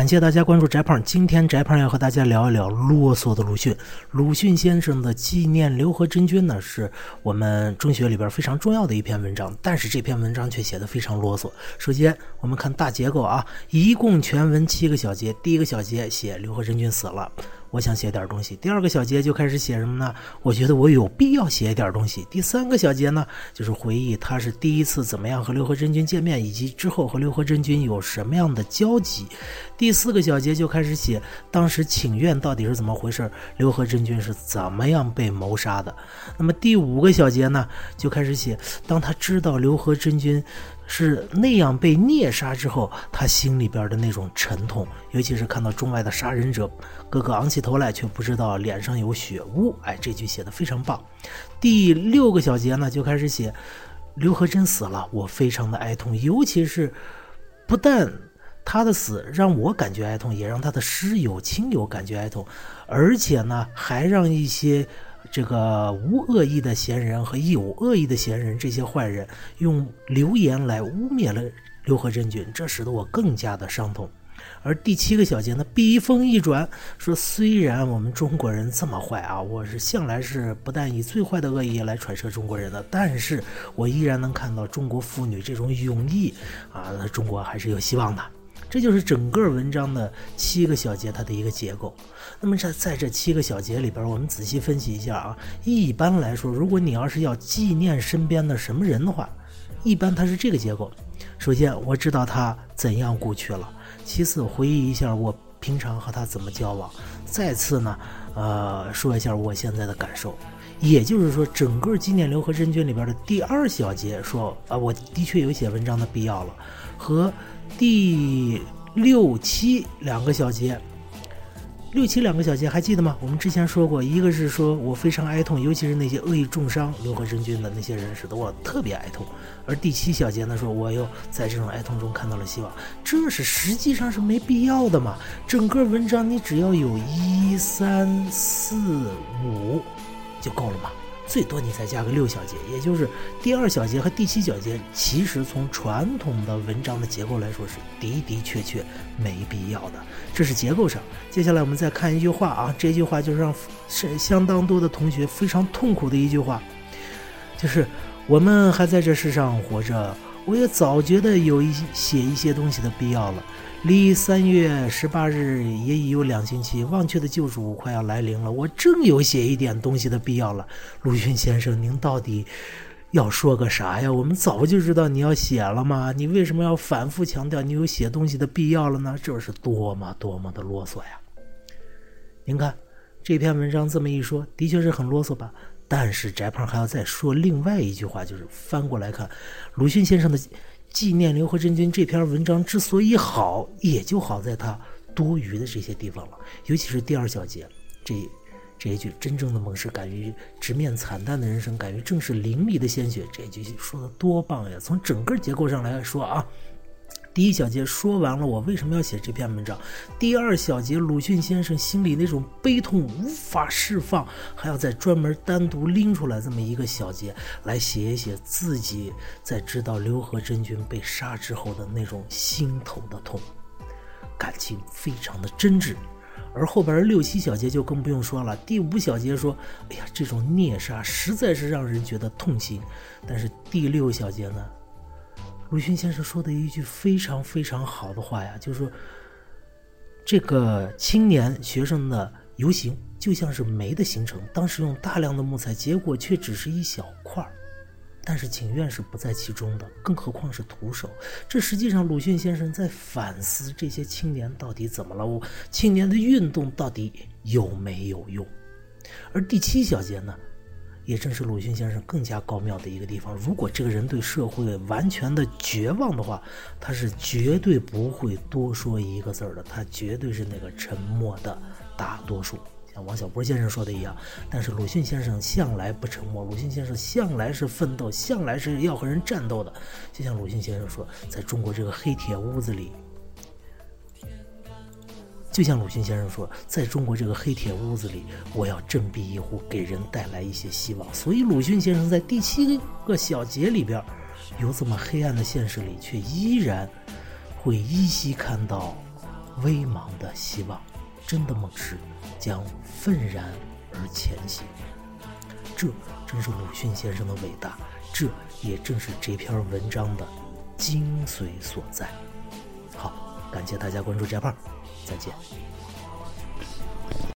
感谢大家关注翟胖。今天翟胖要和大家聊一聊啰嗦的鲁迅。鲁迅先生的纪念刘和珍君呢，是我们中学里边非常重要的一篇文章，但是这篇文章却写的非常啰嗦。首先，我们看大结构啊，一共全文七个小节，第一个小节写刘和珍君死了。我想写点东西。第二个小节就开始写什么呢？我觉得我有必要写一点东西。第三个小节呢，就是回忆他是第一次怎么样和刘和珍君见面，以及之后和刘和珍君有什么样的交集。第四个小节就开始写当时请愿到底是怎么回事，刘和珍君是怎么样被谋杀的。那么第五个小节呢，就开始写当他知道刘和珍君。是那样被虐杀之后，他心里边的那种沉痛，尤其是看到中外的杀人者个个昂起头来，却不知道脸上有血污。哎，这句写的非常棒。第六个小节呢，就开始写刘和珍死了，我非常的哀痛，尤其是不但他的死让我感觉哀痛，也让他的师友亲友感觉哀痛，而且呢，还让一些。这个无恶意的闲人和有恶意的闲人，这些坏人用流言来污蔑了刘和珍君，这使得我更加的伤痛。而第七个小节呢，笔锋一转，说虽然我们中国人这么坏啊，我是向来是不但以最坏的恶意来揣测中国人的，但是我依然能看到中国妇女这种勇毅啊，中国还是有希望的。这就是整个文章的七个小节，它的一个结构。那么在在这七个小节里边，我们仔细分析一下啊。一般来说，如果你要是要纪念身边的什么人的话，一般它是这个结构：首先，我知道他怎样故去了；其次，回忆一下我平常和他怎么交往；再次呢，呃，说一下我现在的感受。也就是说，整个纪念刘和珍君里边的第二小节说啊，我的确有写文章的必要了，和。第六七两个小节，六七两个小节还记得吗？我们之前说过，一个是说我非常哀痛，尤其是那些恶意重伤刘和珍君的那些人，使得我特别哀痛。而第七小节呢，说我又在这种哀痛中看到了希望，这是实际上是没必要的嘛。整个文章你只要有一三四五就够了嘛。最多你再加个六小节，也就是第二小节和第七小节，其实从传统的文章的结构来说是的的确确没必要的。这是结构上。接下来我们再看一句话啊，这句话就是让是相当多的同学非常痛苦的一句话，就是我们还在这世上活着，我也早觉得有一写一些东西的必要了。离三月十八日也已有两星期，忘却的救赎快要来临了。我正有写一点东西的必要了。鲁迅先生，您到底要说个啥呀？我们早就知道你要写了嘛，你为什么要反复强调你有写东西的必要了呢？这是多么多么的啰嗦呀！您看这篇文章这么一说，的确是很啰嗦吧？但是翟胖还要再说另外一句话，就是翻过来看鲁迅先生的。纪念刘和珍君这篇文章之所以好，也就好在它多余的这些地方了，尤其是第二小节这这一句“真正的猛士敢于直面惨淡的人生，敢于正视淋漓的鲜血”，这句说的多棒呀！从整个结构上来说啊。第一小节说完了，我为什么要写这篇文章？第二小节，鲁迅先生心里那种悲痛无法释放，还要再专门单独拎出来这么一个小节来写一写自己在知道刘和珍君被杀之后的那种心头的痛，感情非常的真挚。而后边六七小节就更不用说了。第五小节说：“哎呀，这种虐杀实在是让人觉得痛心。”但是第六小节呢？鲁迅先生说的一句非常非常好的话呀，就是说，这个青年学生的游行就像是煤的形成，当时用大量的木材，结果却只是一小块儿，但是请愿是不在其中的，更何况是徒手。这实际上鲁迅先生在反思这些青年到底怎么了，青年的运动到底有没有用。而第七小节呢？也正是鲁迅先生更加高妙的一个地方。如果这个人对社会完全的绝望的话，他是绝对不会多说一个字儿的，他绝对是那个沉默的大多数，像王小波先生说的一样。但是鲁迅先生向来不沉默，鲁迅先生向来是奋斗，向来是要和人战斗的。就像鲁迅先生说，在中国这个黑铁屋子里。就像鲁迅先生说，在中国这个黑铁屋子里，我要振臂一呼，给人带来一些希望。所以，鲁迅先生在第七个小节里边，有这么黑暗的现实里，却依然会依稀看到微茫的希望。真的猛士，将愤然而前行。这正是鲁迅先生的伟大，这也正是这篇文章的精髓所在。好，感谢大家关注翟胖。再见。